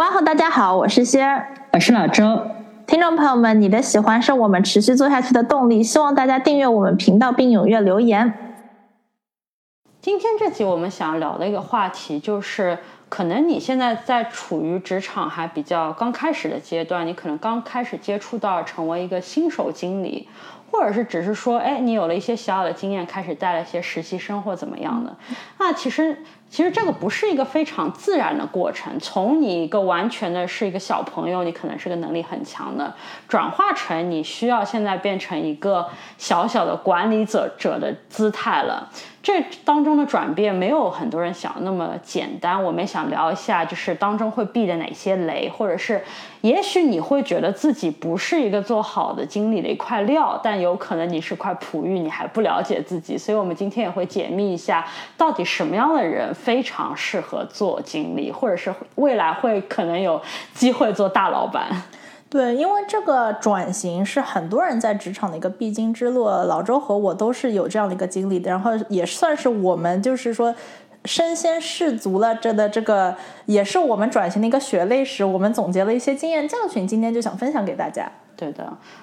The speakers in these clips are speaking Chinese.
哇吼！大家好，我是仙儿，我是老周。听众朋友们，你的喜欢是我们持续做下去的动力，希望大家订阅我们频道并踊跃留言。今天这集我们想要聊的一个话题，就是可能你现在在处于职场还比较刚开始的阶段，你可能刚开始接触到成为一个新手经理，或者是只是说，哎，你有了一些小小的经验，开始带了一些实习生或怎么样的，那其实。其实这个不是一个非常自然的过程，从你一个完全的是一个小朋友，你可能是个能力很强的，转化成你需要现在变成一个小小的管理者者的姿态了。这当中的转变没有很多人想的那么简单。我们想聊一下，就是当中会避的哪些雷，或者是也许你会觉得自己不是一个做好的经理的一块料，但有可能你是块璞玉，你还不了解自己。所以我们今天也会解密一下，到底什么样的人。非常适合做经理，或者是未来会可能有机会做大老板。对，因为这个转型是很多人在职场的一个必经之路。老周和我都是有这样的一个经历的，然后也算是我们就是说身先士卒了。这的这个也是我们转型的一个血泪史。我们总结了一些经验教训，今天就想分享给大家。对的，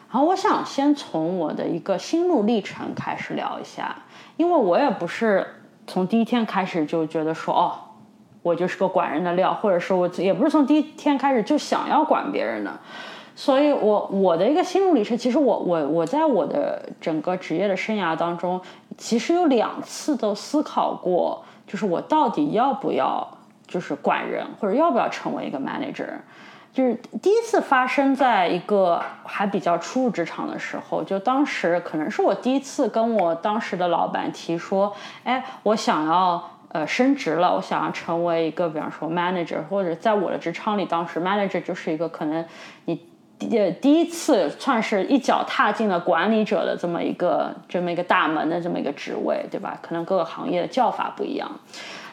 然后我想先从我的一个心路历程开始聊一下，因为我也不是。从第一天开始就觉得说哦，我就是个管人的料，或者说我也不是从第一天开始就想要管别人的，所以我我的一个心路历程，其实我我我在我的整个职业的生涯当中，其实有两次都思考过，就是我到底要不要就是管人，或者要不要成为一个 manager。就是第一次发生在一个还比较初入职场的时候，就当时可能是我第一次跟我当时的老板提说，哎，我想要呃升职了，我想要成为一个比方说 manager，或者在我的职场里，当时 manager 就是一个可能你第第一次算是一脚踏进了管理者的这么一个这么一个大门的这么一个职位，对吧？可能各个行业的叫法不一样。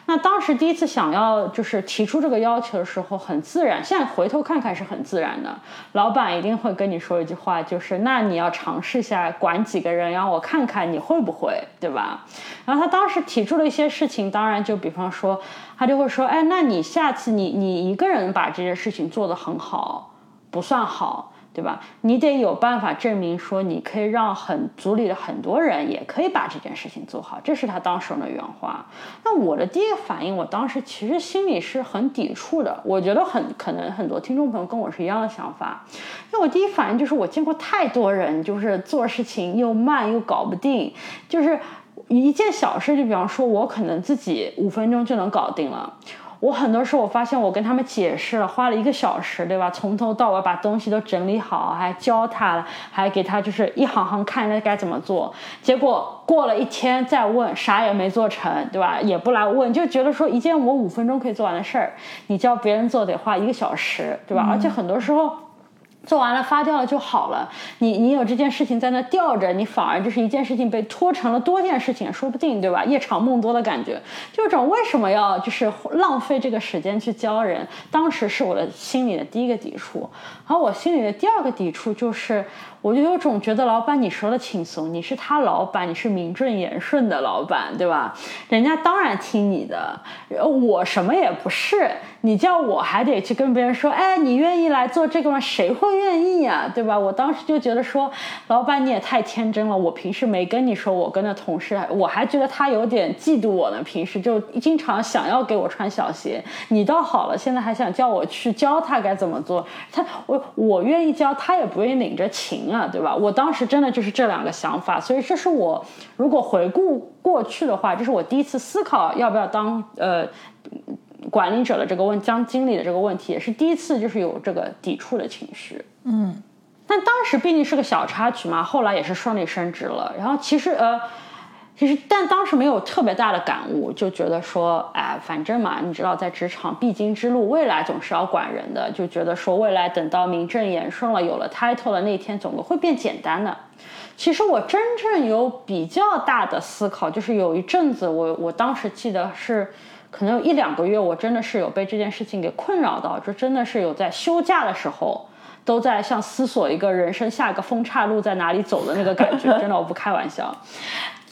那当时第一次想要就是提出这个要求的时候，很自然。现在回头看看是很自然的。老板一定会跟你说一句话，就是那你要尝试一下管几个人，让我看看你会不会，对吧？然后他当时提出了一些事情，当然就比方说，他就会说，哎，那你下次你你一个人把这件事情做得很好，不算好。对吧？你得有办法证明说，你可以让很组里的很多人也可以把这件事情做好，这是他当时的原话。那我的第一个反应，我当时其实心里是很抵触的。我觉得很可能很多听众朋友跟我是一样的想法，因为我第一反应就是我见过太多人，就是做事情又慢又搞不定，就是一件小事，就比方说我可能自己五分钟就能搞定了。我很多时候，我发现我跟他们解释了，花了一个小时，对吧？从头到尾把东西都整理好，还教他了，还给他就是一行行看该该怎么做。结果过了一天再问，啥也没做成，对吧？也不来问，就觉得说一件我五分钟可以做完的事儿，你教别人做得花一个小时，对吧？而且很多时候。做完了发掉了就好了，你你有这件事情在那吊着，你反而就是一件事情被拖成了多件事情，说不定对吧？夜长梦多的感觉，这种为什么要就是浪费这个时间去教人？当时是我的心里的第一个抵触，而我心里的第二个抵触就是。我就有种觉得，老板你说的轻松，你是他老板，你是名正言顺的老板，对吧？人家当然听你的，我什么也不是，你叫我还得去跟别人说，哎，你愿意来做这个吗？谁会愿意呀，对吧？我当时就觉得说，老板你也太天真了，我平时没跟你说，我跟那同事，我还觉得他有点嫉妒我呢，平时就经常想要给我穿小鞋，你倒好了，现在还想叫我去教他该怎么做，他我我愿意教，他也不愿意领着情。啊，对吧？我当时真的就是这两个想法，所以这是我如果回顾过去的话，这是我第一次思考要不要当呃管理者的这个问，当经理的这个问题，也是第一次就是有这个抵触的情绪。嗯，但当时毕竟是个小插曲嘛，后来也是顺利升职了。然后其实呃。其实，但当时没有特别大的感悟，就觉得说，哎，反正嘛，你知道，在职场必经之路，未来总是要管人的，就觉得说，未来等到名正言顺了，有了 title 的那天，总会变简单的。其实我真正有比较大的思考，就是有一阵子，我我当时记得是，可能有一两个月，我真的是有被这件事情给困扰到，就真的是有在休假的时候，都在像思索一个人生下一个分岔路在哪里走的那个感觉，真的我不开玩笑。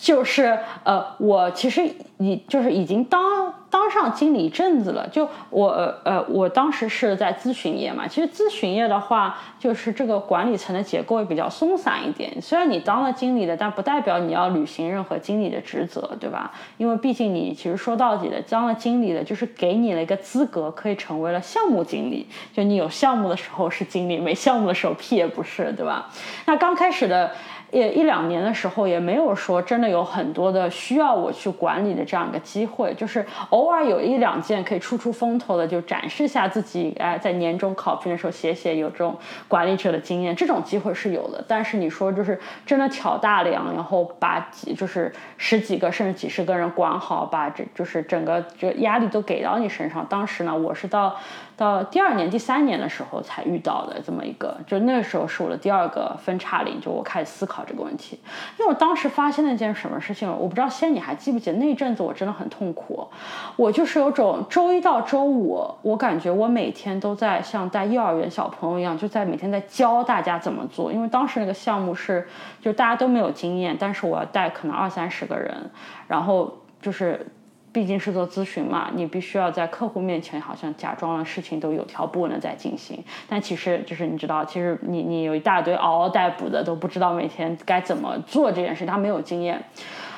就是呃，我其实已就是已经当当上经理一阵子了。就我呃，我当时是在咨询业嘛。其实咨询业的话，就是这个管理层的结构也比较松散一点。虽然你当了经理的，但不代表你要履行任何经理的职责，对吧？因为毕竟你其实说到底的，当了经理的，就是给你了一个资格，可以成为了项目经理。就你有项目的时候是经理，没项目的时候屁也不是，对吧？那刚开始的。也一两年的时候，也没有说真的有很多的需要我去管理的这样一个机会，就是偶尔有一两件可以出出风头的，就展示下自己，哎，在年终考评的时候写写有这种管理者的经验，这种机会是有的。但是你说就是真的挑大梁，然后把几就是十几个甚至几十个人管好，把这就是整个就压力都给到你身上。当时呢，我是到。到第二年、第三年的时候才遇到的这么一个，就那时候是我的第二个分叉岭，就我开始思考这个问题。因为我当时发现了一件什么事情，我不知道仙你还记不记得那阵子我真的很痛苦，我就是有种周一到周五，我感觉我每天都在像带幼儿园小朋友一样，就在每天在教大家怎么做。因为当时那个项目是，就大家都没有经验，但是我要带可能二三十个人，然后就是。毕竟是做咨询嘛，你必须要在客户面前好像假装了事情都有条不紊的在进行，但其实就是你知道，其实你你有一大堆嗷嗷待哺的都不知道每天该怎么做这件事，他没有经验。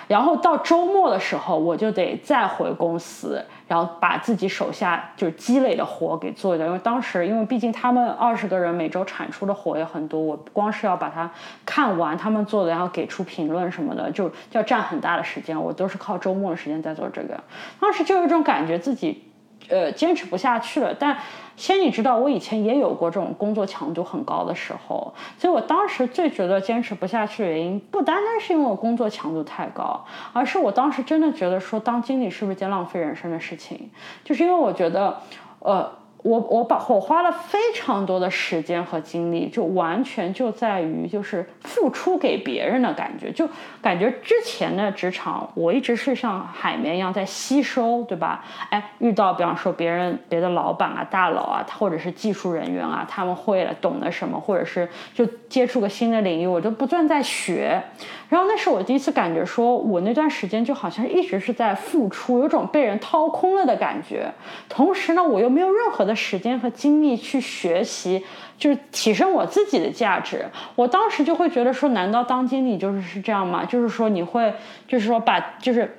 然后到周末的时候，我就得再回公司，然后把自己手下就是积累的活给做掉。因为当时，因为毕竟他们二十个人每周产出的活也很多，我光是要把它看完他们做的，然后给出评论什么的，就要占很大的时间。我都是靠周末的时间在做这个。当时就有一种感觉，自己呃坚持不下去了，但。先你知道，我以前也有过这种工作强度很高的时候，所以我当时最觉得坚持不下去的原因，不单单是因为我工作强度太高，而是我当时真的觉得说当经理是不是一件浪费人生的事情，就是因为我觉得，呃。我我把我花了非常多的时间和精力，就完全就在于就是付出给别人的感觉，就感觉之前的职场我一直是像海绵一样在吸收，对吧？哎，遇到比方说别人别的老板啊、大佬啊，或者是技术人员啊，他们会了懂得什么，或者是就接触个新的领域，我就不断在学。然后那是我第一次感觉，说我那段时间就好像一直是在付出，有种被人掏空了的感觉。同时呢，我又没有任何的时间和精力去学习，就是提升我自己的价值。我当时就会觉得说，难道当经理就是是这样吗？就是说你会，就是说把就是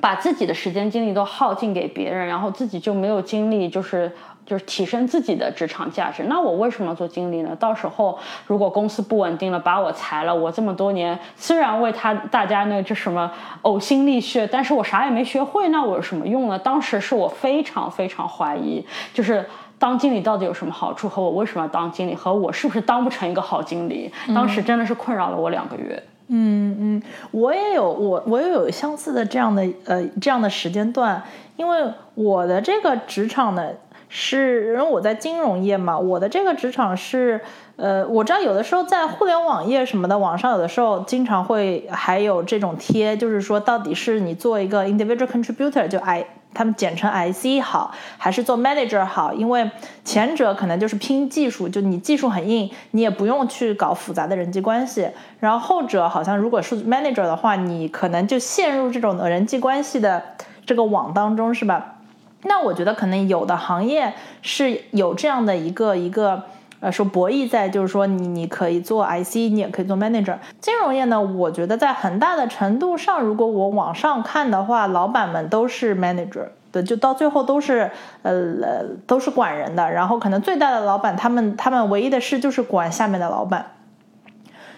把自己的时间精力都耗尽给别人，然后自己就没有精力，就是。就是提升自己的职场价值。那我为什么做经理呢？到时候如果公司不稳定了，把我裁了，我这么多年虽然为他大家那这什么呕心沥血，但是我啥也没学会，那我有什么用呢？当时是我非常非常怀疑，就是当经理到底有什么好处，和我为什么要当经理，和我是不是当不成一个好经理？当时真的是困扰了我两个月。嗯嗯，我也有我我也有相似的这样的呃这样的时间段，因为我的这个职场呢。是，因为我在金融业嘛，我的这个职场是，呃，我知道有的时候在互联网业什么的，网上有的时候经常会还有这种贴，就是说到底是你做一个 individual contributor 就 I，他们简称 IC 好，还是做 manager 好？因为前者可能就是拼技术，就你技术很硬，你也不用去搞复杂的人际关系，然后后者好像如果是 manager 的话，你可能就陷入这种人际关系的这个网当中，是吧？那我觉得可能有的行业是有这样的一个一个呃说博弈在，就是说你你可以做 IC，你也可以做 manager。金融业呢，我觉得在很大的程度上，如果我往上看的话，老板们都是 manager 的，就到最后都是呃都是管人的。然后可能最大的老板，他们他们唯一的事就是管下面的老板。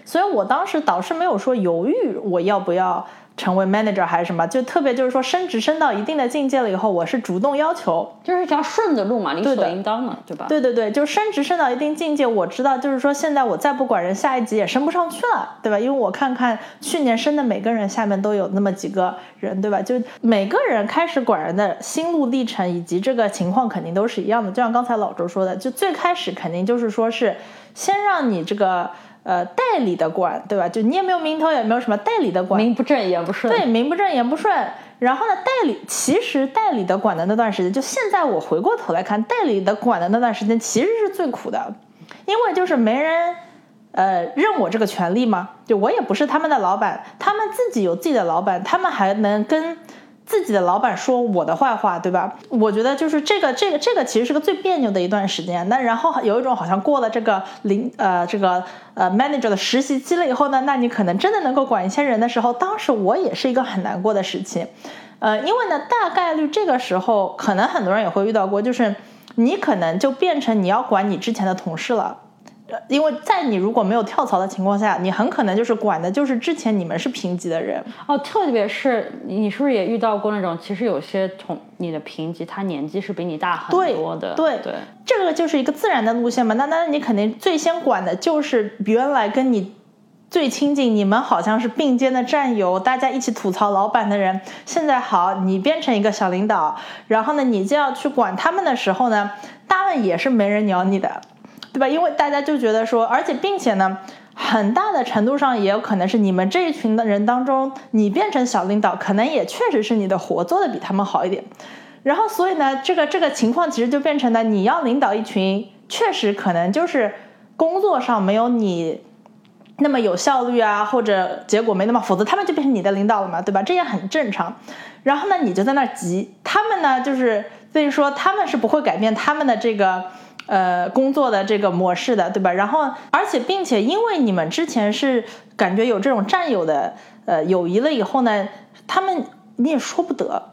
所以我当时导师没有说犹豫我要不要。成为 manager 还是什么，就特别就是说升职升到一定的境界了以后，我是主动要求，就是一条顺着路嘛，理所应当嘛，对吧？对对对，就升职升到一定境界，我知道就是说现在我再不管人，下一级也升不上去了，对吧？因为我看看去年升的每个人下面都有那么几个人，对吧？就每个人开始管人的心路历程以及这个情况肯定都是一样的，就像刚才老周说的，就最开始肯定就是说是先让你这个。呃，代理的管，对吧？就你也没有名头，也没有什么代理的管，名不正言不顺。对，名不正言不顺。然后呢，代理其实代理的管的那段时间，就现在我回过头来看，代理的管的那段时间其实是最苦的，因为就是没人呃认我这个权利嘛，就我也不是他们的老板，他们自己有自己的老板，他们还能跟。自己的老板说我的坏话，对吧？我觉得就是这个，这个，这个其实是个最别扭的一段时间。那然后有一种好像过了这个领呃这个呃 manager 的实习期了以后呢，那你可能真的能够管一些人的时候，当时我也是一个很难过的时期。呃，因为呢，大概率这个时候可能很多人也会遇到过，就是你可能就变成你要管你之前的同事了。因为在你如果没有跳槽的情况下，你很可能就是管的就是之前你们是平级的人哦。特别是你是不是也遇到过那种，其实有些同你的平级，他年纪是比你大很多的。对对，这个就是一个自然的路线嘛。那那你肯定最先管的就是原来跟你最亲近，你们好像是并肩的战友，大家一起吐槽老板的人。现在好，你变成一个小领导，然后呢，你就要去管他们的时候呢，他们也是没人鸟你的。对吧？因为大家就觉得说，而且并且呢，很大的程度上也有可能是你们这一群的人当中，你变成小领导，可能也确实是你的活做的比他们好一点。然后，所以呢，这个这个情况其实就变成了你要领导一群，确实可能就是工作上没有你那么有效率啊，或者结果没那么，否则他们就变成你的领导了嘛，对吧？这也很正常。然后呢，你就在那急，他们呢，就是所以说他们是不会改变他们的这个。呃，工作的这个模式的，对吧？然后，而且，并且，因为你们之前是感觉有这种战友的呃友谊了以后呢，他们你也说不得，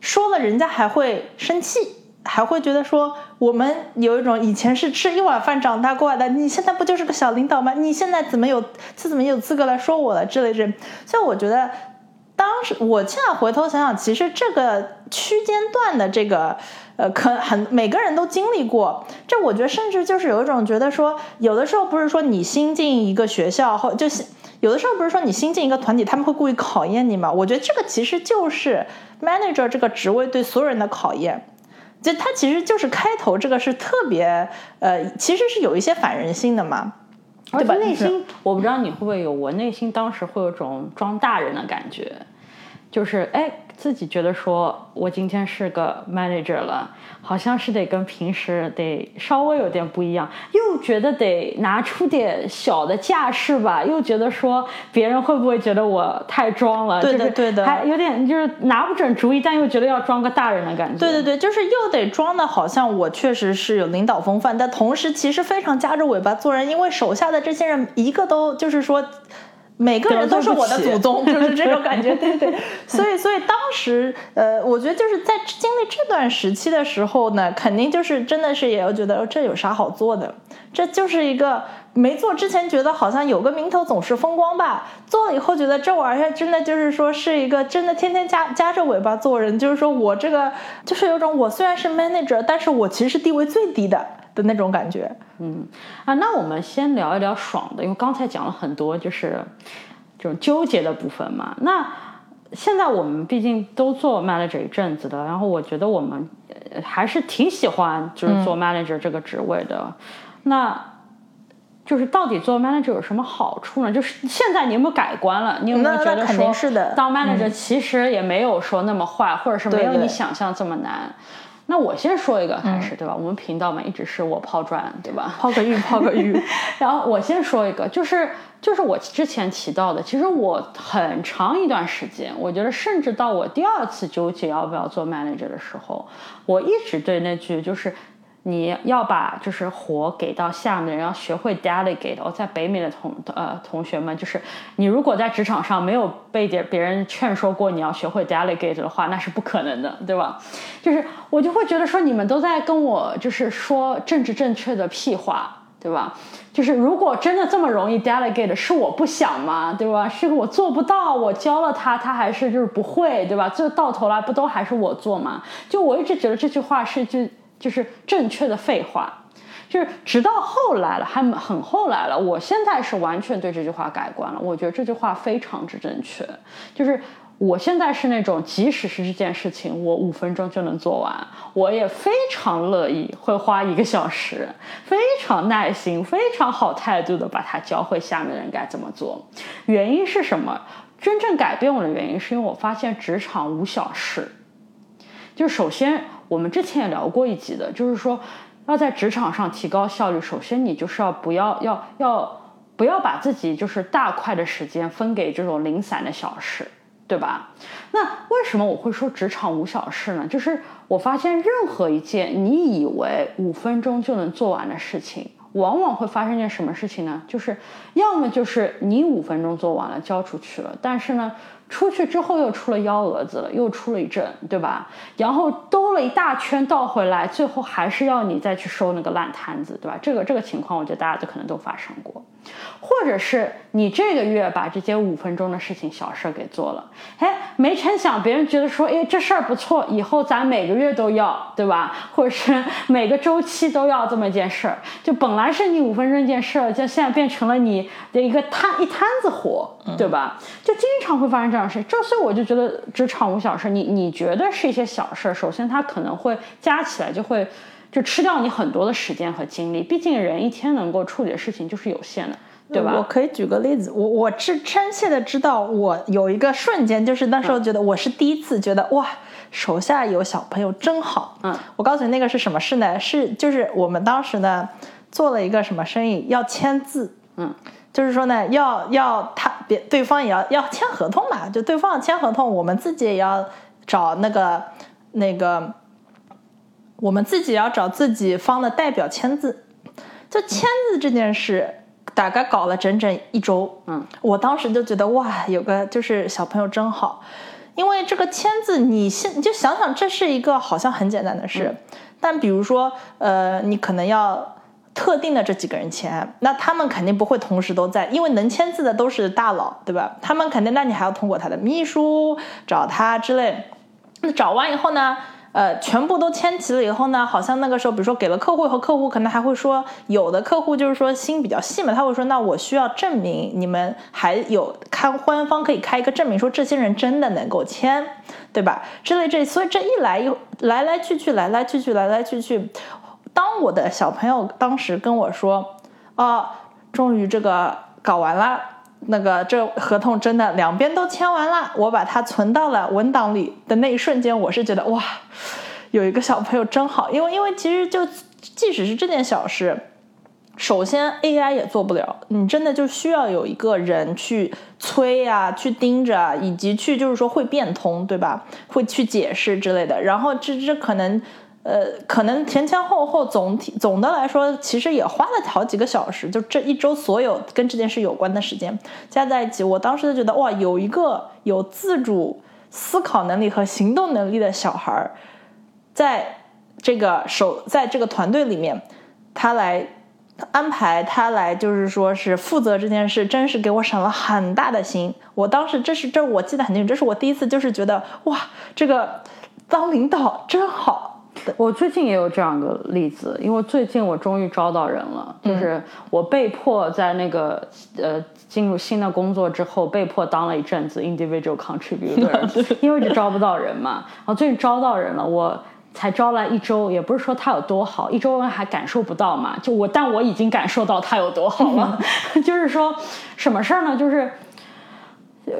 说了人家还会生气，还会觉得说我们有一种以前是吃一碗饭长大过来的，你现在不就是个小领导吗？你现在怎么有这怎么有资格来说我了之类的？所以我觉得。当时我现在回头想想，其实这个区间段的这个，呃，可很每个人都经历过。这我觉得甚至就是有一种觉得说，有的时候不是说你新进一个学校或就是有的时候不是说你新进一个团体，他们会故意考验你吗？我觉得这个其实就是 manager 这个职位对所有人的考验。就他其实就是开头这个是特别，呃，其实是有一些反人性的嘛。对吧内心，我不知道你会不会有，我内心当时会有种装大人的感觉，就是哎。自己觉得说，我今天是个 manager 了，好像是得跟平时得稍微有点不一样，又觉得得拿出点小的架势吧，又觉得说别人会不会觉得我太装了？对的，对的，还有点就是拿不准主意，但又觉得要装个大人的感觉。对对对，就是又得装的好像我确实是有领导风范，但同时其实非常夹着尾巴做人，因为手下的这些人一个都就是说。每个人都是我的祖宗，就是这种感觉，对对。所以，所以当时，呃，我觉得就是在经历这段时期的时候呢，肯定就是真的是也要觉得这有啥好做的，这就是一个没做之前觉得好像有个名头总是风光吧，做了以后觉得这玩意儿真的就是说是一个真的天天夹夹着尾巴做人，就是说我这个就是有种我虽然是 manager，但是我其实是地位最低的。的那种感觉，嗯啊，那我们先聊一聊爽的，因为刚才讲了很多就是这种纠结的部分嘛。那现在我们毕竟都做 manager 一阵子的，然后我觉得我们还是挺喜欢就是做 manager 这个职位的。那就是到底做 manager 有什么好处呢？就是现在你有没有改观了？你有没有觉得说当 manager 其实也没有说那么坏，或者是没有你想象这么难？那我先说一个开始，对吧？我们频道嘛，一直是我抛砖，对吧？抛个玉，抛个玉。然后我先说一个，就是就是我之前提到的，其实我很长一段时间，我觉得甚至到我第二次纠结要不要做 manager 的时候，我一直对那句就是。你要把就是活给到下面人，要学会 delegate。我在北美的同呃同学们，就是你如果在职场上没有被别别人劝说过你要学会 delegate 的话，那是不可能的，对吧？就是我就会觉得说你们都在跟我就是说政治正确的屁话。对吧？就是如果真的这么容易 delegate，是我不想吗？对吧？是我做不到，我教了他，他还是就是不会，对吧？最后到头来不都还是我做吗？就我一直觉得这句话是就就是正确的废话，就是直到后来了，还很后来了，我现在是完全对这句话改观了。我觉得这句话非常之正确，就是。我现在是那种，即使是这件事情，我五分钟就能做完，我也非常乐意会花一个小时，非常耐心、非常好态度的把它教会下面的人该怎么做。原因是什么？真正改变我的原因是因为我发现职场无小事。就首先，我们之前也聊过一集的，就是说要在职场上提高效率，首先你就是要不要要要不要把自己就是大块的时间分给这种零散的小事。对吧？那为什么我会说职场无小事呢？就是我发现任何一件你以为五分钟就能做完的事情，往往会发生件什么事情呢？就是要么就是你五分钟做完了交出去了，但是呢。出去之后又出了幺蛾子了，又出了一阵，对吧？然后兜了一大圈倒回来，最后还是要你再去收那个烂摊子，对吧？这个这个情况，我觉得大家都可能都发生过，或者是你这个月把这些五分钟的事情小事给做了，哎，没成想别人觉得说，哎，这事儿不错，以后咱每个月都要，对吧？或者是每个周期都要这么一件事儿，就本来是你五分钟一件事儿，就现在变成了你的一个摊一摊子活，对吧？就经常会发生。这样的事，这所以我就觉得职场无小事。你你觉得是一些小事，首先它可能会加起来就会就吃掉你很多的时间和精力。毕竟人一天能够处理的事情就是有限的，对吧？我可以举个例子，我我真真切的知道，我有一个瞬间，就是那时候觉得我是第一次觉得哇，手下有小朋友真好。嗯，我告诉你那个是什么事呢？是就是我们当时呢做了一个什么生意，要签字。嗯。就是说呢，要要他别对方也要要签合同嘛，就对方要签合同，我们自己也要找那个那个，我们自己要找自己方的代表签字。就签字这件事，大概搞了整整一周。嗯，我当时就觉得哇，有个就是小朋友真好，因为这个签字，你现你就想想，这是一个好像很简单的事，但比如说呃，你可能要。特定的这几个人签，那他们肯定不会同时都在，因为能签字的都是大佬，对吧？他们肯定，那你还要通过他的秘书找他之类。那找完以后呢，呃，全部都签齐了以后呢，好像那个时候，比如说给了客户和客户可能还会说，有的客户就是说心比较细嘛，他会说，那我需要证明你们还有看官方可以开一个证明，说这些人真的能够签，对吧？之类这，所以这一来又来来去去，来来去去，来来去去。当我的小朋友当时跟我说：“哦，终于这个搞完了，那个这合同真的两边都签完了，我把它存到了文档里的那一瞬间，我是觉得哇，有一个小朋友真好。因为因为其实就即使是这件小事，首先 AI 也做不了，你真的就需要有一个人去催呀，去盯着，以及去就是说会变通，对吧？会去解释之类的。然后这这可能。”呃，可能前前后后总体总的来说，其实也花了好几个小时。就这一周所有跟这件事有关的时间加在一起，我当时就觉得哇，有一个有自主思考能力和行动能力的小孩儿，在这个手在这个团队里面，他来安排，他来就是说是负责这件事，真是给我省了很大的心。我当时这是这我记得很清楚，这是我第一次就是觉得哇，这个当领导真好。我最近也有这样的例子，因为最近我终于招到人了，就是我被迫在那个呃进入新的工作之后，被迫当了一阵子 individual contributor，因为就招不到人嘛。然后最近招到人了，我才招来一周，也不是说他有多好，一周还感受不到嘛。就我，但我已经感受到他有多好了。就是说什么事儿呢？就是呃。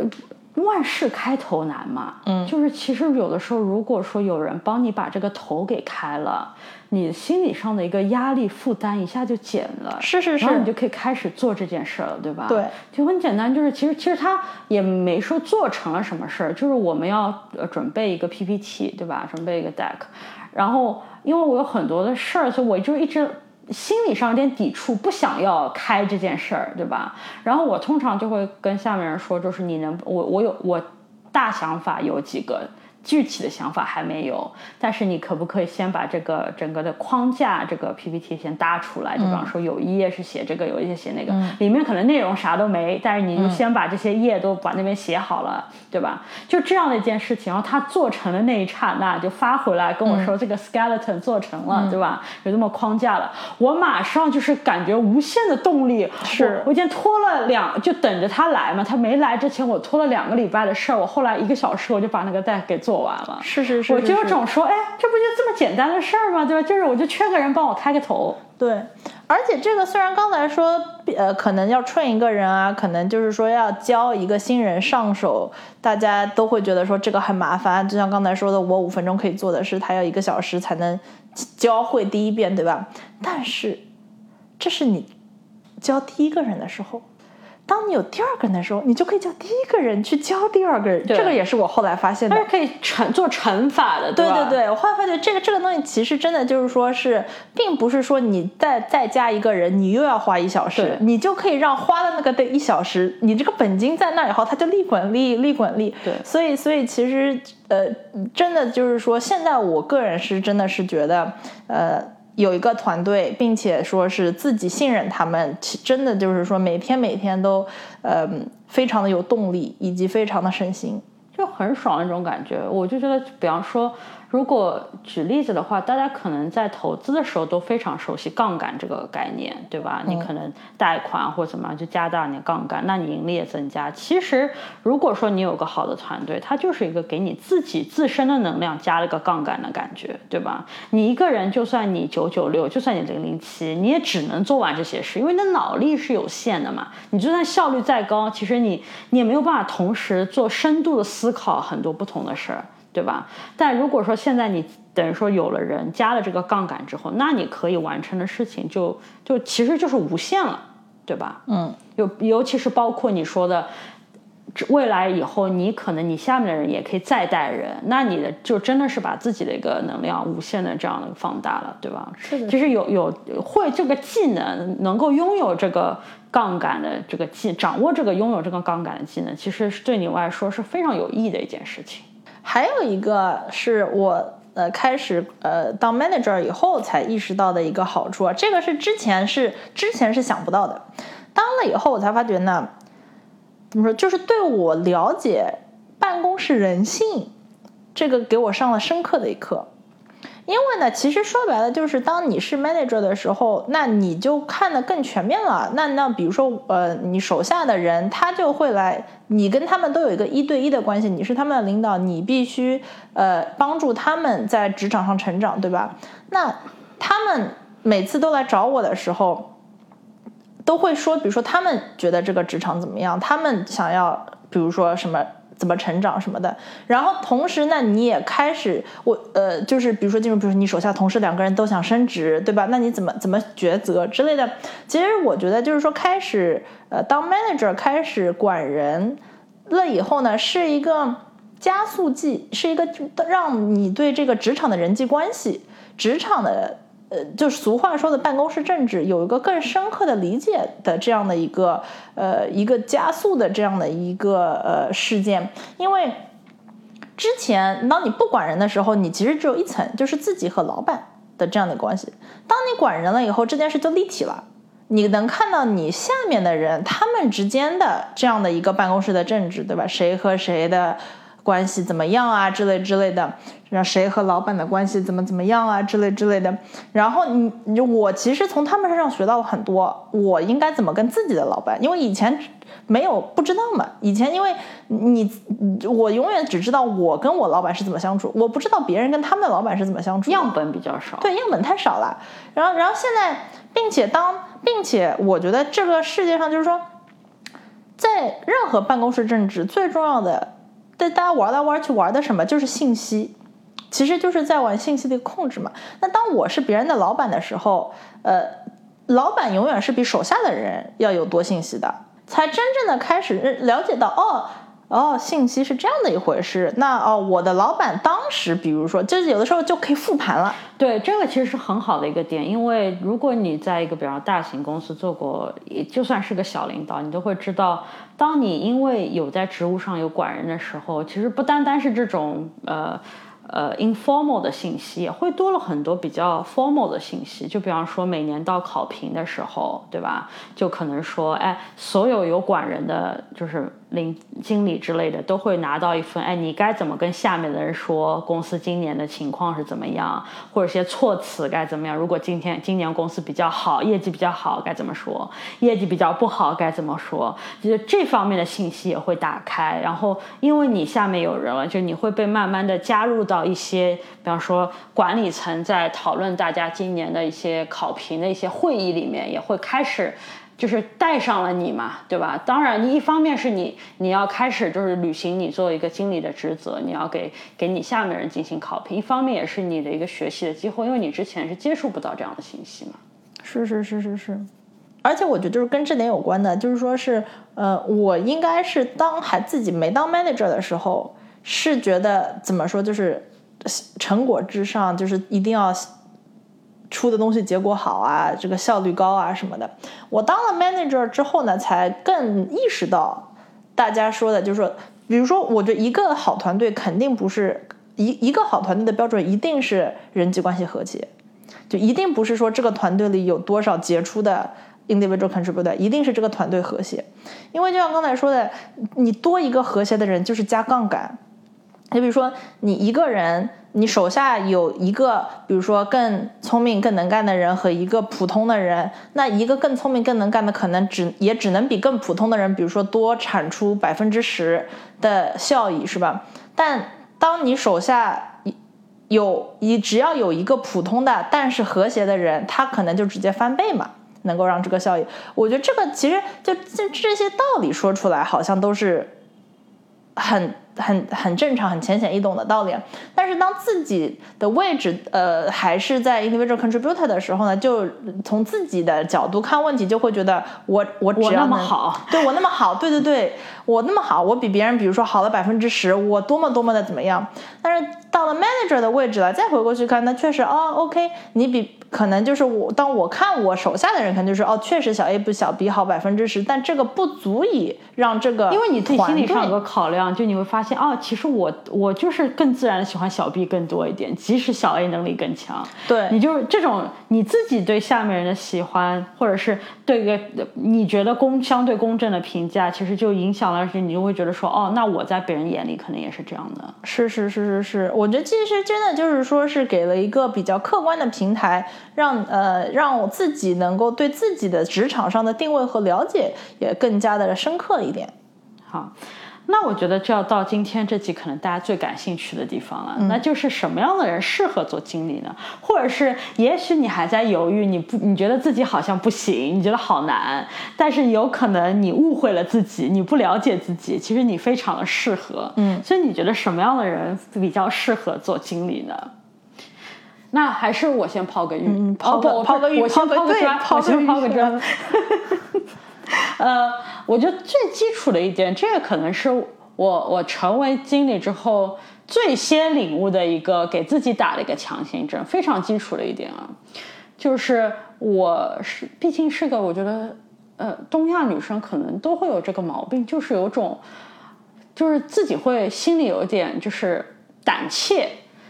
万事开头难嘛，嗯，就是其实有的时候，如果说有人帮你把这个头给开了，你心理上的一个压力负担一下就减了，是是是，然后你就可以开始做这件事了，对吧？对，就很简单，就是其实其实他也没说做成了什么事儿，就是我们要呃准备一个 PPT，对吧？准备一个 deck，然后因为我有很多的事儿，所以我就一直。心理上有点抵触，不想要开这件事儿，对吧？然后我通常就会跟下面人说，就是你能，我我有我大想法有几个，具体的想法还没有，但是你可不可以先把这个整个的框架，这个 PPT 先搭出来？就比方说有一页是写这个，有一页写那个，里面可能内容啥都没，但是你就先把这些页都把那边写好了，对吧？就这样的一件事情，然后他做成了那一刹那就发回来跟我说这个 skeleton 做成了，对吧？有这么框架了，我马上就是感觉无限的动力。是我已经拖了两，就等着他来嘛。他没来之前，我拖了两个礼拜的事儿，我后来一个小时我就把那个带给做。做完了，是是是，我就总说，哎，这不就这么简单的事儿吗？对吧？就是我就缺个人帮我开个头。对，而且这个虽然刚才说，呃，可能要 train 一个人啊，可能就是说要教一个新人上手，大家都会觉得说这个很麻烦。就像刚才说的，我五分钟可以做的事，他要一个小时才能教会第一遍，对吧？但是这是你教第一个人的时候。当你有第二个人的时候，你就可以叫第一个人去教第二个人。这个也是我后来发现的，是可以乘做乘法的，对对对。我后来发现这个这个东西其实真的就是说是，并不是说你再再加一个人，你又要花一小时，你就可以让花的那个的一小时，你这个本金在那以后，它就利滚利，利滚利。对，所以所以其实呃，真的就是说，现在我个人是真的是觉得呃。有一个团队，并且说是自己信任他们，真的就是说每天每天都，呃，非常的有动力，以及非常的省心，就很爽那种感觉。我就觉得，比方说。如果举例子的话，大家可能在投资的时候都非常熟悉杠杆这个概念，对吧？你可能贷款或怎么样就加大你的杠杆，那你盈利也增加。其实，如果说你有个好的团队，它就是一个给你自己自身的能量加了个杠杆的感觉，对吧？你一个人就算你九九六，就算你零零七，你也只能做完这些事，因为你的脑力是有限的嘛。你就算效率再高，其实你你也没有办法同时做深度的思考很多不同的事儿。对吧？但如果说现在你等于说有了人加了这个杠杆之后，那你可以完成的事情就就其实就是无限了，对吧？嗯，尤尤其是包括你说的未来以后，你可能你下面的人也可以再带人，那你的就真的是把自己的一个能量无限的这样的放大了，对吧？是的。其实有有会这个技能，能够拥有这个杠杆的这个技，掌握这个拥有这个杠杆的技能，其实是对你来说是非常有益的一件事情。还有一个是我呃开始呃当 manager 以后才意识到的一个好处，这个是之前是之前是想不到的，当了以后我才发觉呢，怎么说就是对我了解办公室人性这个给我上了深刻的一课。因为呢，其实说白了就是，当你是 manager 的时候，那你就看得更全面了。那那比如说，呃，你手下的人他就会来，你跟他们都有一个一对一的关系，你是他们的领导，你必须呃帮助他们在职场上成长，对吧？那他们每次都来找我的时候，都会说，比如说他们觉得这个职场怎么样，他们想要，比如说什么。怎么成长什么的，然后同时呢，你也开始我呃，就是比如说进入，比如说你手下同事两个人都想升职，对吧？那你怎么怎么抉择之类的？其实我觉得就是说，开始呃当 manager 开始管人了以后呢，是一个加速剂，是一个让你对这个职场的人际关系、职场的。呃，就是俗话说的办公室政治，有一个更深刻的理解的这样的一个呃一个加速的这样的一个呃事件，因为之前当你不管人的时候，你其实只有一层，就是自己和老板的这样的关系。当你管人了以后，这件事就立体了，你能看到你下面的人他们之间的这样的一个办公室的政治，对吧？谁和谁的。关系怎么样啊？之类之类的，让谁和老板的关系怎么怎么样啊？之类之类的。然后你你我其实从他们身上学到了很多，我应该怎么跟自己的老板？因为以前没有不知道嘛。以前因为你我永远只知道我跟我老板是怎么相处，我不知道别人跟他们的老板是怎么相处。样本比较少，对，样本太少了。然后然后现在，并且当并且我觉得这个世界上就是说，在任何办公室政治最重要的。但大家玩来玩去玩的什么？就是信息，其实就是在玩信息的控制嘛。那当我是别人的老板的时候，呃，老板永远是比手下的人要有多信息的，才真正的开始了解到，哦，哦，信息是这样的一回事。那哦，我的老板当时，比如说，就是有的时候就可以复盘了。对，这个其实是很好的一个点，因为如果你在一个比较大型公司做过，也就算是个小领导，你都会知道，当你因为有在职务上有管人的时候，其实不单单是这种呃。呃，informal 的信息也会多了很多比较 formal 的信息，就比方说每年到考评的时候，对吧？就可能说，哎，所有有管人的，就是领经理之类的，都会拿到一份，哎，你该怎么跟下面的人说公司今年的情况是怎么样，或者些措辞该怎么样？如果今天今年公司比较好，业绩比较好，该怎么说？业绩比较不好该怎么说？就是这方面的信息也会打开，然后因为你下面有人了，就你会被慢慢的加入到。到一些，比方说管理层在讨论大家今年的一些考评的一些会议里面，也会开始就是带上了你嘛，对吧？当然，你一方面是你你要开始就是履行你作为一个经理的职责，你要给给你下面人进行考评，一方面也是你的一个学习的机会，因为你之前是接触不到这样的信息嘛。是是是是是，而且我觉得就是跟这点有关的，就是说是呃，我应该是当还自己没当 manager 的时候。是觉得怎么说，就是成果至上，就是一定要出的东西结果好啊，这个效率高啊什么的。我当了 manager 之后呢，才更意识到大家说的，就是说，比如说，我觉得一个好团队肯定不是一一个好团队的标准，一定是人际关系和谐，就一定不是说这个团队里有多少杰出的。individual contributor 一定是这个团队和谐，因为就像刚才说的，你多一个和谐的人就是加杠杆。你比如说，你一个人，你手下有一个，比如说更聪明、更能干的人和一个普通的人，那一个更聪明、更能干的可能只也只能比更普通的人，比如说多产出百分之十的效益，是吧？但当你手下有一只要有一个普通的但是和谐的人，他可能就直接翻倍嘛。能够让这个效益，我觉得这个其实就这这些道理说出来，好像都是很。很很正常、很浅显易懂的道理，但是当自己的位置呃还是在 individual contributor 的时候呢，就从自己的角度看问题，就会觉得我我只要那么好，对我那么好，对对对，我那么好，我比别人比如说好了百分之十，我多么多么的怎么样？但是到了 manager 的位置了，再回过去看，那确实哦，OK，你比可能就是我当我看我手下的人，可能就是哦，确实小 A 不小 B 好百分之十，但这个不足以让这个因为你自己心理上有个考量，就你会发。现哦，其实我我就是更自然的喜欢小 B 更多一点，即使小 A 能力更强。对，你就是这种你自己对下面人的喜欢，或者是对一个你觉得公相对公正的评价，其实就影响了，而且你就会觉得说，哦，那我在别人眼里可能也是这样的。是是是是是，我觉得其实真的就是说是给了一个比较客观的平台，让呃让我自己能够对自己的职场上的定位和了解也更加的深刻一点。好。那我觉得就要到今天这集可能大家最感兴趣的地方了，那就是什么样的人适合做经理呢？或者是也许你还在犹豫，你不你觉得自己好像不行，你觉得好难，但是有可能你误会了自己，你不了解自己，其实你非常的适合。嗯，所以你觉得什么样的人比较适合做经理呢？那还是我先抛个玉，抛个抛个玉，我先抛个砖，我先抛个砖。呃，我觉得最基础的一点，这个可能是我我成为经理之后最先领悟的一个给自己打了一个强心针，非常基础的一点啊，就是我是毕竟是个我觉得呃东亚女生可能都会有这个毛病，就是有种就是自己会心里有点就是胆怯，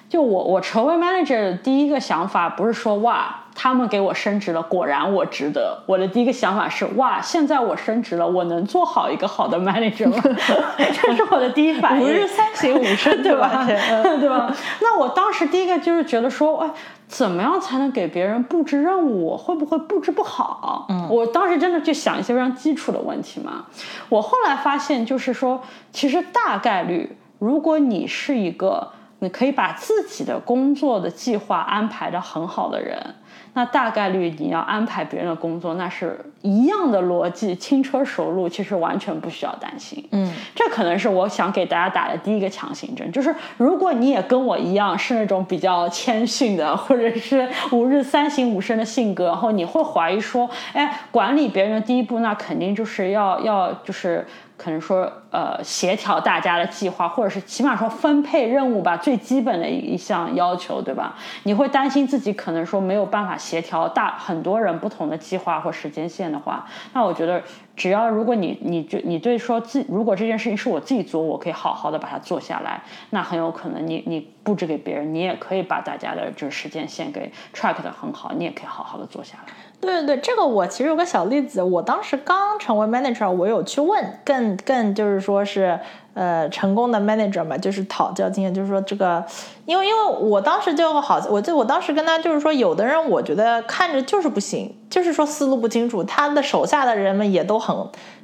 就我我成为 manager 的第一个想法不是说哇。他们给我升职了，果然我值得。我的第一个想法是，哇，现在我升职了，我能做好一个好的 manager 吗？这是我的第一反应。五日三省吾身，对吧？对吧？那我当时第一个就是觉得说，哎，怎么样才能给别人布置任务？我会不会布置不好？嗯，我当时真的就想一些非常基础的问题嘛。我后来发现，就是说，其实大概率，如果你是一个你可以把自己的工作的计划安排的很好的人。那大概率你要安排别人的工作，那是一样的逻辑，轻车熟路，其实完全不需要担心。嗯，这可能是我想给大家打的第一个强心针，就是如果你也跟我一样是那种比较谦逊的，或者是吾日三省吾身的性格，然后你会怀疑说，哎，管理别人的第一步，那肯定就是要要就是可能说。呃协调大家的计划，或者是起码说分配任务吧，最基本的一一项要求，对吧？你会担心自己可能说没有办法协调大很多人不同的计划或时间线的话，那我觉得只要如果你你就你对说自如果这件事情是我自己做，我可以好好的把它做下来，那很有可能你你布置给别人，你也可以把大家的这个时间线给 track 的很好，你也可以好好的做下来。对对对，这个我其实有个小例子，我当时刚成为 manager，我有去问更更就是说是呃成功的 manager 嘛，就是讨教经验，就是说这个，因为因为我当时就好，我就我当时跟他就是说，有的人我觉得看着就是不行，就是说思路不清楚，他的手下的人们也都很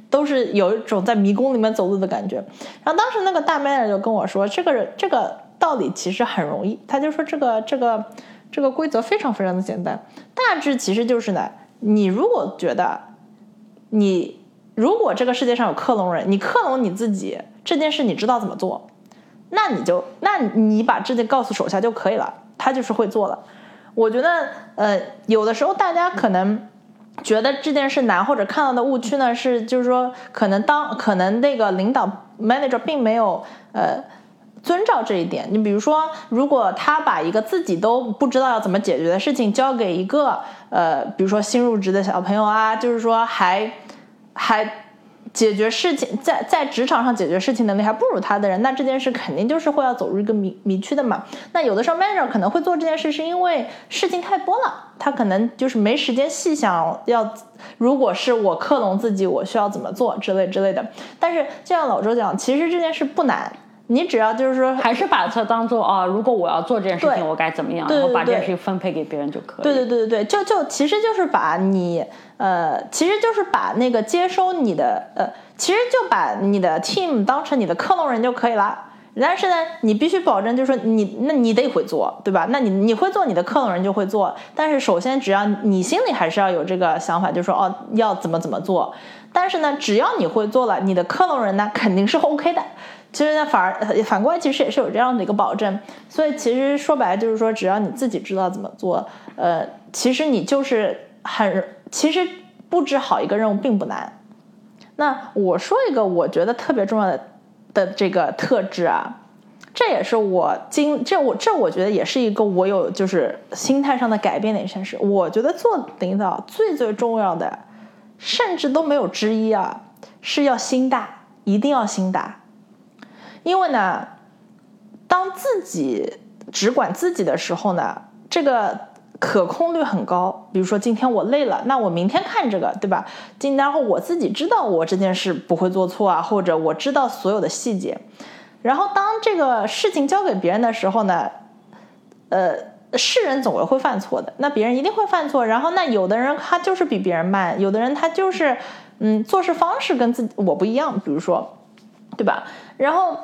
都是有一种在迷宫里面走路的感觉。然后当时那个大 manager 就跟我说，这个这个道理其实很容易，他就说这个这个。这个规则非常非常的简单，大致其实就是呢，你如果觉得你如果这个世界上有克隆人，你克隆你自己这件事你知道怎么做，那你就那你把这件告诉手下就可以了，他就是会做了。我觉得呃，有的时候大家可能觉得这件事难，或者看到的误区呢是就是说可能当可能那个领导 manager 并没有呃。遵照这一点，你比如说，如果他把一个自己都不知道要怎么解决的事情交给一个呃，比如说新入职的小朋友啊，就是说还还解决事情在在职场上解决事情能力还不如他的人，那这件事肯定就是会要走入一个迷迷区的嘛。那有的时候 manager 可能会做这件事，是因为事情太多了，他可能就是没时间细想要，如果是我克隆自己，我需要怎么做之类之类的。但是就像老周讲，其实这件事不难。你只要就是说，还是把它当做啊，如果我要做这件事情，我该怎么样，然后把这件事情分配给别人就可以。对对对对对，就就其实就是把你呃，其实就是把那个接收你的呃，其实就把你的 team 当成你的克隆人就可以了。但是呢，你必须保证就是说你那你得会做，对吧？那你你会做，你的克隆人就会做。但是首先，只要你心里还是要有这个想法，就是说哦，要怎么怎么做。但是呢，只要你会做了，你的克隆人呢肯定是 OK 的。其实呢，反而反过来，其实也是有这样的一个保证。所以其实说白了就是说，只要你自己知道怎么做，呃，其实你就是很，其实布置好一个任务并不难。那我说一个我觉得特别重要的的这个特质啊，这也是我经这我这我觉得也是一个我有就是心态上的改变的一件事。我觉得做领导最最重要的，甚至都没有之一啊，是要心大，一定要心大。因为呢，当自己只管自己的时候呢，这个可控率很高。比如说今天我累了，那我明天看这个，对吧？今然后我自己知道我这件事不会做错啊，或者我知道所有的细节。然后当这个事情交给别人的时候呢，呃，是人总会犯错的，那别人一定会犯错。然后那有的人他就是比别人慢，有的人他就是嗯做事方式跟自己我不一样，比如说，对吧？然后。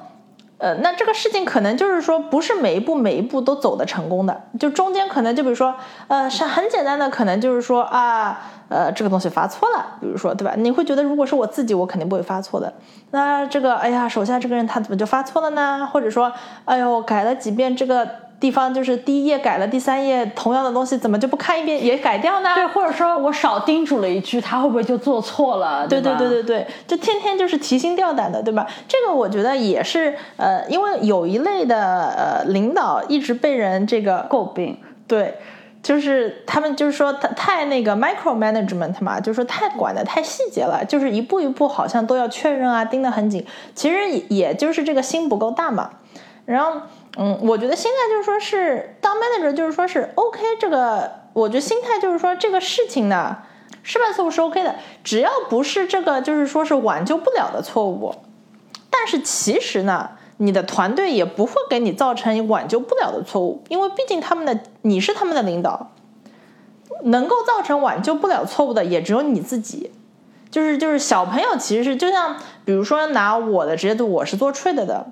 呃，那这个事情可能就是说，不是每一步每一步都走的成功的，就中间可能就比如说，呃，是很简单的，可能就是说啊，呃，这个东西发错了，比如说，对吧？你会觉得如果是我自己，我肯定不会发错的。那这个，哎呀，手下这个人他怎么就发错了呢？或者说，哎呦，改了几遍这个。地方就是第一页改了，第三页同样的东西怎么就不看一遍也改掉呢？对，或者说我少叮嘱了一句，他会不会就做错了？对对对对对，就天天就是提心吊胆的，对吧？这个我觉得也是，呃，因为有一类的呃领导一直被人这个诟病，对，就是他们就是说他太那个 micro management 嘛，就是说太管的太细节了，就是一步一步好像都要确认啊，盯得很紧，其实也就是这个心不够大嘛，然后。嗯，我觉得现在就是说是当 manager，就是说是 OK。这个我觉得心态就是说这个事情呢，失败错误是 OK 的，只要不是这个就是说是挽救不了的错误。但是其实呢，你的团队也不会给你造成挽救不了的错误，因为毕竟他们的你是他们的领导，能够造成挽救不了错误的也只有你自己。就是就是小朋友其实是就像比如说拿我的职业度，我是做 trade 的，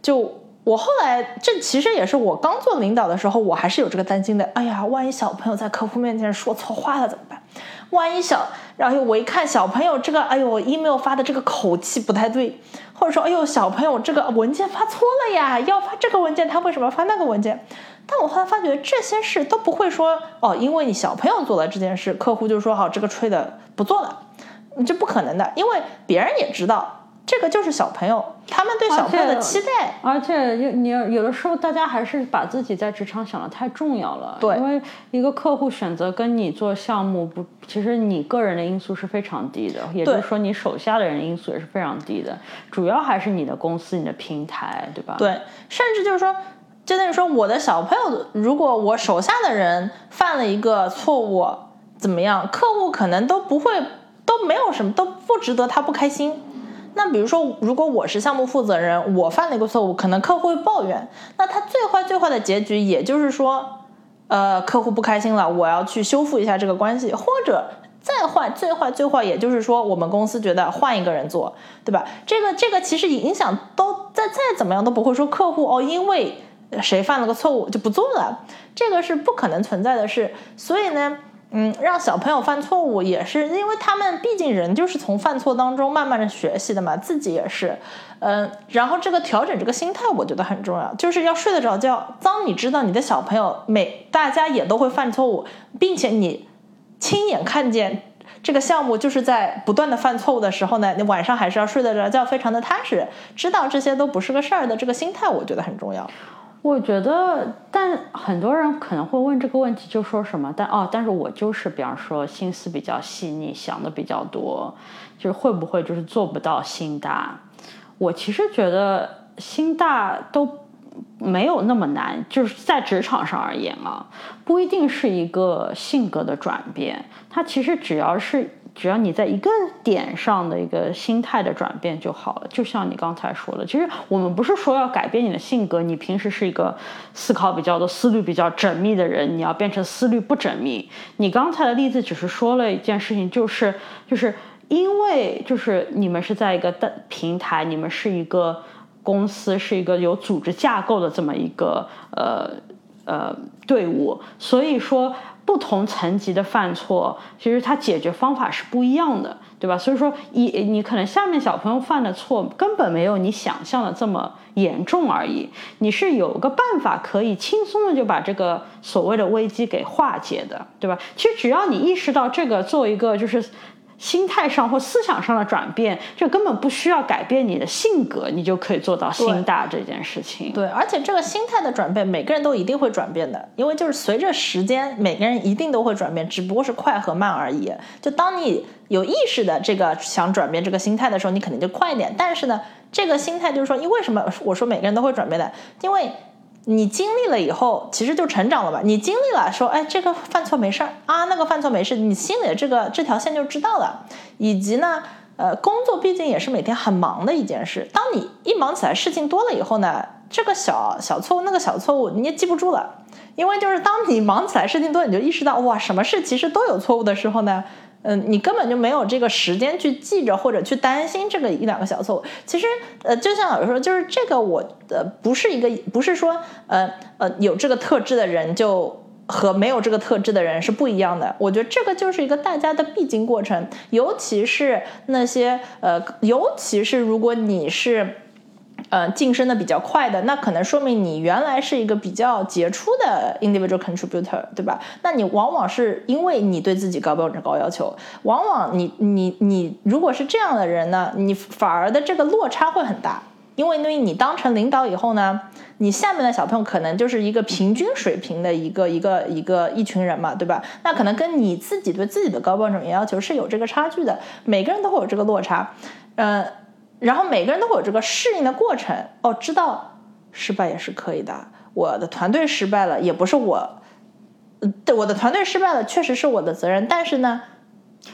就。我后来，这其实也是我刚做领导的时候，我还是有这个担心的。哎呀，万一小朋友在客户面前说错话了怎么办？万一小，然后我一看小朋友这个，哎呦，email 发的这个口气不太对，或者说，哎呦，小朋友这个文件发错了呀，要发这个文件，他为什么发那个文件？但我后来发觉这些事都不会说，哦，因为你小朋友做了这件事，客户就说好这个吹的不做了，这不可能的，因为别人也知道。这个就是小朋友，他们对小朋友的期待，而且有你有的时候大家还是把自己在职场想的太重要了。对，因为一个客户选择跟你做项目，不，其实你个人的因素是非常低的，也就是说你手下的人因素也是非常低的，主要还是你的公司、你的平台，对吧？对，甚至就是说，就等于说我的小朋友，如果我手下的人犯了一个错误，怎么样，客户可能都不会，都没有什么，都不值得他不开心。那比如说，如果我是项目负责人，我犯了一个错误，可能客户会抱怨。那他最坏最坏的结局，也就是说，呃，客户不开心了，我要去修复一下这个关系，或者再坏最坏最坏，也就是说，我们公司觉得换一个人做，对吧？这个这个其实影响都再再怎么样都不会说客户哦，因为谁犯了个错误就不做了，这个是不可能存在的事。所以呢。嗯，让小朋友犯错误也是，因为他们毕竟人就是从犯错当中慢慢的学习的嘛，自己也是，嗯，然后这个调整这个心态，我觉得很重要，就是要睡得着觉。当你知道你的小朋友每大家也都会犯错误，并且你亲眼看见这个项目就是在不断的犯错误的时候呢，你晚上还是要睡得着觉，非常的踏实，知道这些都不是个事儿的这个心态，我觉得很重要。我觉得，但很多人可能会问这个问题，就说什么？但哦，但是我就是，比方说心思比较细腻，想的比较多，就是会不会就是做不到心大？我其实觉得心大都没有那么难，就是在职场上而言啊，不一定是一个性格的转变，它其实只要是。只要你在一个点上的一个心态的转变就好了，就像你刚才说的，其实我们不是说要改变你的性格，你平时是一个思考比较多、思虑比较缜密的人，你要变成思虑不缜密。你刚才的例子只是说了一件事情，就是就是因为就是你们是在一个的平台，你们是一个公司，是一个有组织架构的这么一个呃呃队伍，所以说。不同层级的犯错，其实它解决方法是不一样的，对吧？所以说，一你可能下面小朋友犯的错根本没有你想象的这么严重而已，你是有个办法可以轻松的就把这个所谓的危机给化解的，对吧？其实只要你意识到这个，做一个就是。心态上或思想上的转变，这根本不需要改变你的性格，你就可以做到心大这件事情。对，而且这个心态的转变，每个人都一定会转变的，因为就是随着时间，每个人一定都会转变，只不过是快和慢而已。就当你有意识的这个想转变这个心态的时候，你肯定就快一点。但是呢，这个心态就是说，因为什么我说每个人都会转变的？因为。你经历了以后，其实就成长了吧？你经历了，说，哎，这个犯错没事儿啊，那个犯错没事，你心里的这个这条线就知道了。以及呢，呃，工作毕竟也是每天很忙的一件事。当你一忙起来，事情多了以后呢，这个小小错误，那个小错误你也记不住了，因为就是当你忙起来，事情多，你就意识到，哇，什么事其实都有错误的时候呢？嗯，你根本就没有这个时间去记着或者去担心这个一两个小错误。其实，呃，就像有时候就是这个，我呃不是一个，不是说呃呃有这个特质的人就和没有这个特质的人是不一样的。我觉得这个就是一个大家的必经过程，尤其是那些呃，尤其是如果你是。呃，晋升的比较快的，那可能说明你原来是一个比较杰出的 individual contributor，对吧？那你往往是因为你对自己高标准、高要求，往往你你你如果是这样的人呢，你反而的这个落差会很大，因为因为你当成领导以后呢，你下面的小朋友可能就是一个平均水平的一个一个一个一群人嘛，对吧？那可能跟你自己对自己的高标准要求是有这个差距的，每个人都会有这个落差，呃。然后每个人都会有这个适应的过程哦，知道失败也是可以的。我的团队失败了，也不是我，对我的团队失败了，确实是我的责任。但是呢，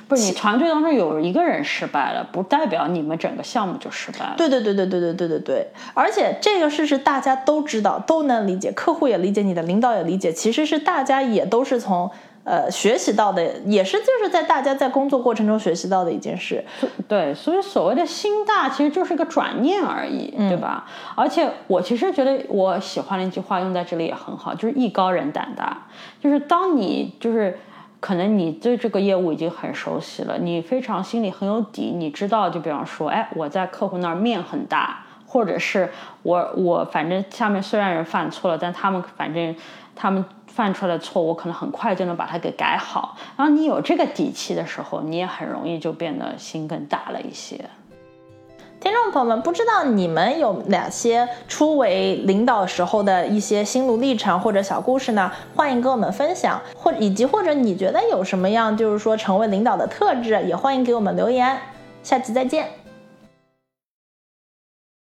不是你团队当中有一个人失败了，不代表你们整个项目就失败了。对对对对对对对对对。而且这个事是大家都知道，都能理解，客户也理解，你的领导也理解。其实是大家也都是从。呃，学习到的也是就是在大家在工作过程中学习到的一件事，对，所以所谓的心大其实就是个转念而已，对吧？而且我其实觉得我喜欢的一句话用在这里也很好，就是艺高人胆大，就是当你就是可能你对这个业务已经很熟悉了，你非常心里很有底，你知道，就比方说，哎，我在客户那儿面很大，或者是我我反正下面虽然人犯错了，但他们反正他们。犯出来的错误，可能很快就能把它给改好。然后你有这个底气的时候，你也很容易就变得心更大了一些。听众朋友们，不知道你们有哪些初为领导时候的一些心路历程或者小故事呢？欢迎跟我们分享，或以及或者你觉得有什么样就是说成为领导的特质，也欢迎给我们留言。下期再见。